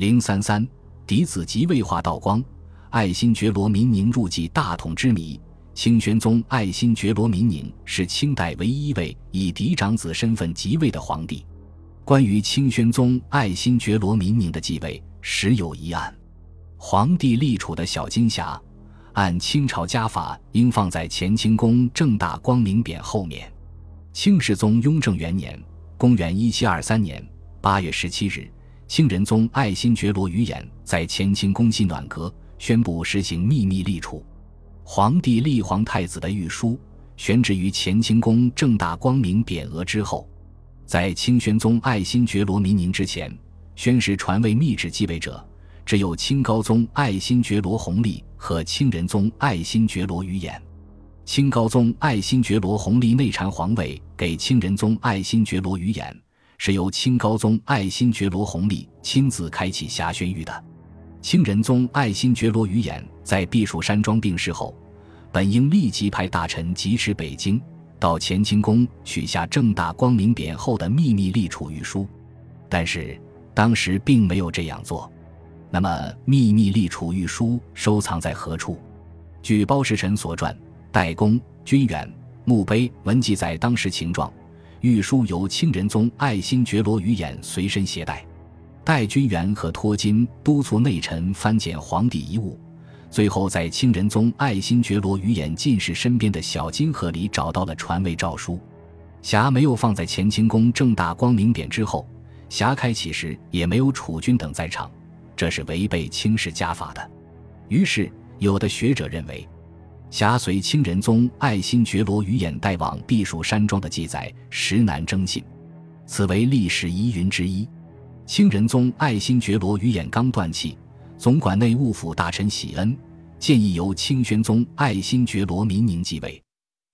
零三三，嫡子即位化道光，爱新觉罗民宁入继大统之谜。清宣宗爱新觉罗民宁是清代唯一一位以嫡长子身份即位的皇帝。关于清宣宗爱新觉罗民宁的继位，时有疑案。皇帝立储的小金匣，按清朝家法应放在乾清宫正大光明匾后面。清世宗雍正元年（公元1723年）八月十七日，清仁宗爱新觉罗于衍在乾清宫西暖阁宣布实行秘密立储。皇帝立皇太子的御书悬置于乾清宫正大光明匾额之后，在清宣宗爱新觉罗民宁之前，宣誓传位密旨继位者只有清高宗爱新觉罗弘历和清仁宗爱新觉罗于衍。清高宗爱新觉罗弘历内禅皇位给清仁宗爱新觉罗于衍，是由清高宗爱新觉罗弘历亲自开启辖宣谕的。清仁宗爱新觉罗余衍在避暑山庄病逝后，本应立即派大臣疾驰北京，到乾清宫取下正大光明匾后的秘密立储御书，但是当时并没有这样做。那么，秘密立储御书收藏在何处？据包时臣所传，代公、君远、墓碑文记载当时情状，御书由清仁宗爱新觉罗于衍随身携带。戴君元和托金督促内臣翻检皇帝遗物，最后在清仁宗爱新觉罗余衍进士身边的小金盒里找到了传位诏书。匣没有放在乾清宫正大光明匾之后，匣开启时也没有储君等在场，这是违背清世家法的。于是，有的学者认为，匣随清仁宗爱新觉罗余衍带往避暑山庄的记载实难征信，此为历史疑云之一。清仁宗爱新觉罗余衍刚断气，总管内务府大臣喜恩建议由清宣宗爱新觉罗民宁继位。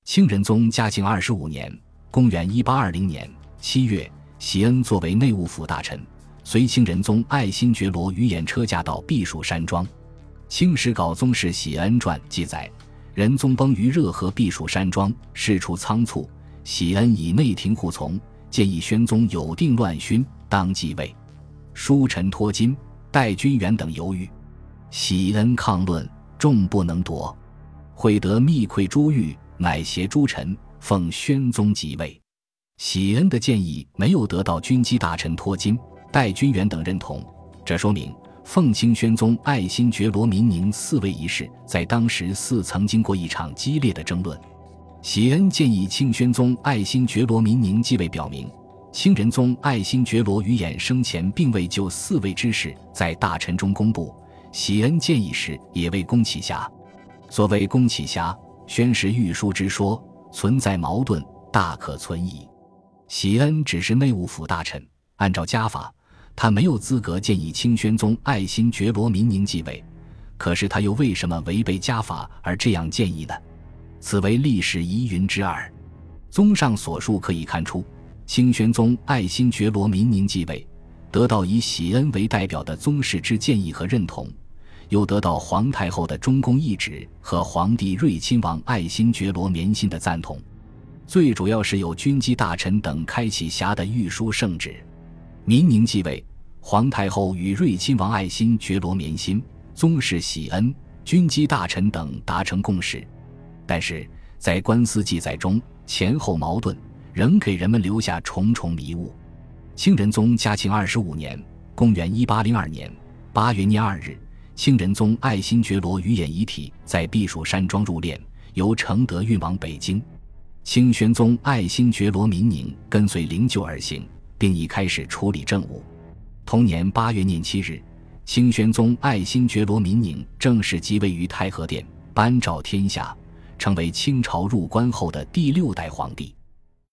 清仁宗嘉庆二十五年（公元一八二零年）七月，喜恩作为内务府大臣，随清仁宗爱新觉罗余衍车驾到避暑山庄。《清史稿宗室喜恩传》记载，仁宗崩于热河避暑山庄，事出仓促，喜恩以内廷护从，建议宣宗有定乱勋，当继位。书臣托金、戴君元等犹豫，喜恩抗论，众不能夺，会得密馈珠玉，乃携诸臣奉宣宗即位。喜恩的建议没有得到军机大臣托金、戴君元等认同，这说明奉清宣宗爱新觉罗民宁嗣位一事在当时似曾经过一场激烈的争论。喜恩建议清宣宗爱新觉罗民宁继位，表明。清仁宗爱新觉罗于衍生前并未就嗣位之事在大臣中公布，喜恩建议时也未公启匣。所谓公启匣，宣示御书之说存在矛盾，大可存疑。喜恩只是内务府大臣，按照家法，他没有资格建议清宣宗爱新觉罗民宁继位。可是他又为什么违背家法而这样建议呢？此为历史疑云之二。综上所述可以看出。清宣宗爱新觉罗民宁继位，得到以喜恩为代表的宗室之建议和认同，又得到皇太后的中宫懿旨和皇帝睿亲王爱新觉罗绵信的赞同。最主要是有军机大臣等开启匣的御书圣旨。民宁继位，皇太后与睿亲王爱新觉罗绵心、宗室喜恩、军机大臣等达成共识，但是在官司记载中前后矛盾。仍给人们留下重重迷雾。清仁宗嘉庆二十五年（公元一八零二年）八月廿二日，清仁宗爱新觉罗余衍遗体在避暑山庄入殓，由承德运往北京。清宣宗爱新觉罗民宁跟随灵柩而行，并已开始处理政务。同年八月廿七日，清宣宗爱新觉罗民宁正式即位于太和殿，颁诏天下，成为清朝入关后的第六代皇帝。